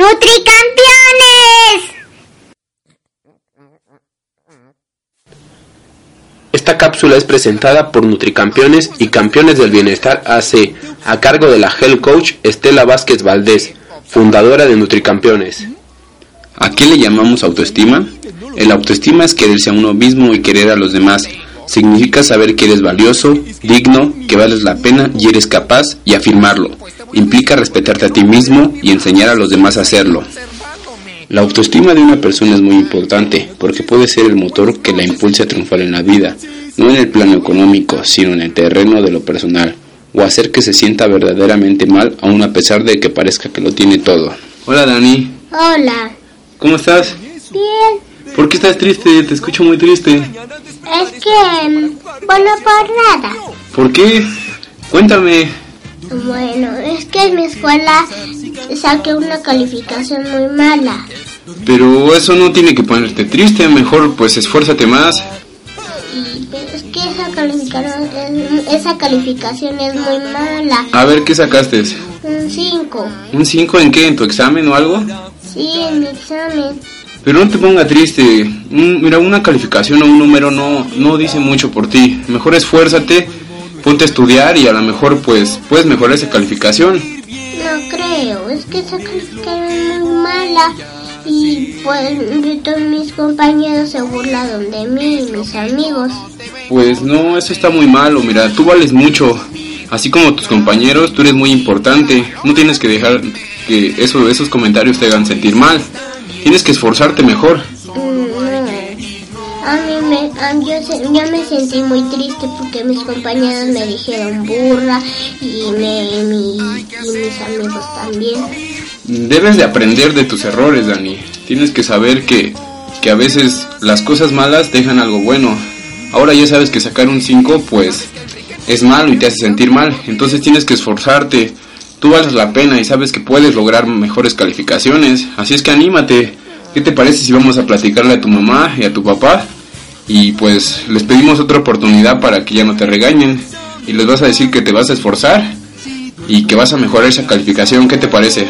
¡Nutricampeones! Esta cápsula es presentada por Nutricampeones y Campeones del Bienestar AC, a cargo de la Health Coach Estela Vázquez Valdés, fundadora de Nutricampeones. ¿A qué le llamamos autoestima? El autoestima es quererse a uno mismo y querer a los demás. Significa saber que eres valioso, digno, que vales la pena y eres capaz y afirmarlo. Implica respetarte a ti mismo y enseñar a los demás a hacerlo. La autoestima de una persona es muy importante porque puede ser el motor que la impulse a triunfar en la vida, no en el plano económico, sino en el terreno de lo personal, o hacer que se sienta verdaderamente mal aun a pesar de que parezca que lo tiene todo. Hola Dani, Hola. ¿cómo estás? Bien. ¿Por qué estás triste? Te escucho muy triste. Es que... mm, Bueno, por nada. ¿Por qué? Cuéntame. Bueno, es que en mi escuela saqué una calificación muy mala. Pero eso no tiene que ponerte triste, mejor pues esfuérzate más. Y pero es que esa calificación, es- esa calificación es muy mala. A ver, ¿qué sacaste? Un 5. ¿Un 5 en qué? ¿En tu examen o algo? Sí, en mi examen. Pero no te ponga triste. Mira, una calificación o un número no, no dice mucho por ti. Mejor esfuérzate, ponte a estudiar y a lo mejor pues puedes mejorar esa calificación. No creo, es que esa calificación es muy mala. Y pues todos mis compañeros se burlaron de mí y mis amigos. Pues no, eso está muy malo. Mira, tú vales mucho. Así como tus compañeros, tú eres muy importante. No tienes que dejar que eso, esos comentarios te hagan sentir mal. Tienes que esforzarte mejor. Yo, se- yo me sentí muy triste porque mis compañeros me dijeron burra y, me, mi- y mis amigos también. Debes de aprender de tus errores, Dani. Tienes que saber que, que a veces las cosas malas dejan algo bueno. Ahora ya sabes que sacar un 5 pues es malo y te hace sentir mal. Entonces tienes que esforzarte. Tú vales la pena y sabes que puedes lograr mejores calificaciones. Así es que anímate. ¿Qué te parece si vamos a platicarle a tu mamá y a tu papá? Y pues les pedimos otra oportunidad para que ya no te regañen. Y les vas a decir que te vas a esforzar y que vas a mejorar esa calificación. ¿Qué te parece?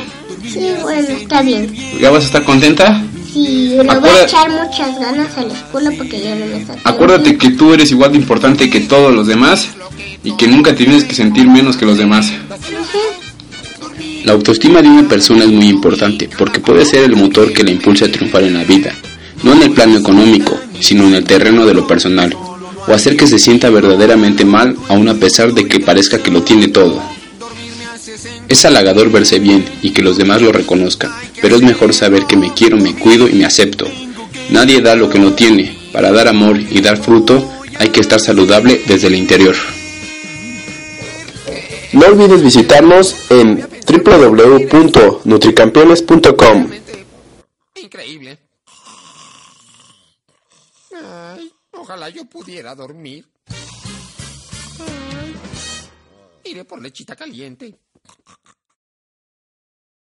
Sí, bueno, está bien. ¿Ya vas a estar contenta? Sí, le voy Acuerda- a echar muchas ganas a la escuela porque ya no me saqué. Acuérdate que tú eres igual de importante que todos los demás y que nunca tienes que sentir menos que los demás. La autoestima de una persona es muy importante porque puede ser el motor que la impulse a triunfar en la vida, no en el plano económico, sino en el terreno de lo personal, o hacer que se sienta verdaderamente mal aun a pesar de que parezca que lo tiene todo. Es halagador verse bien y que los demás lo reconozcan, pero es mejor saber que me quiero, me cuido y me acepto. Nadie da lo que no tiene. Para dar amor y dar fruto hay que estar saludable desde el interior. No olvides visitarnos en www.nutricampeones.com. Increíble. Ay, ojalá yo pudiera dormir. Iré por lechita caliente.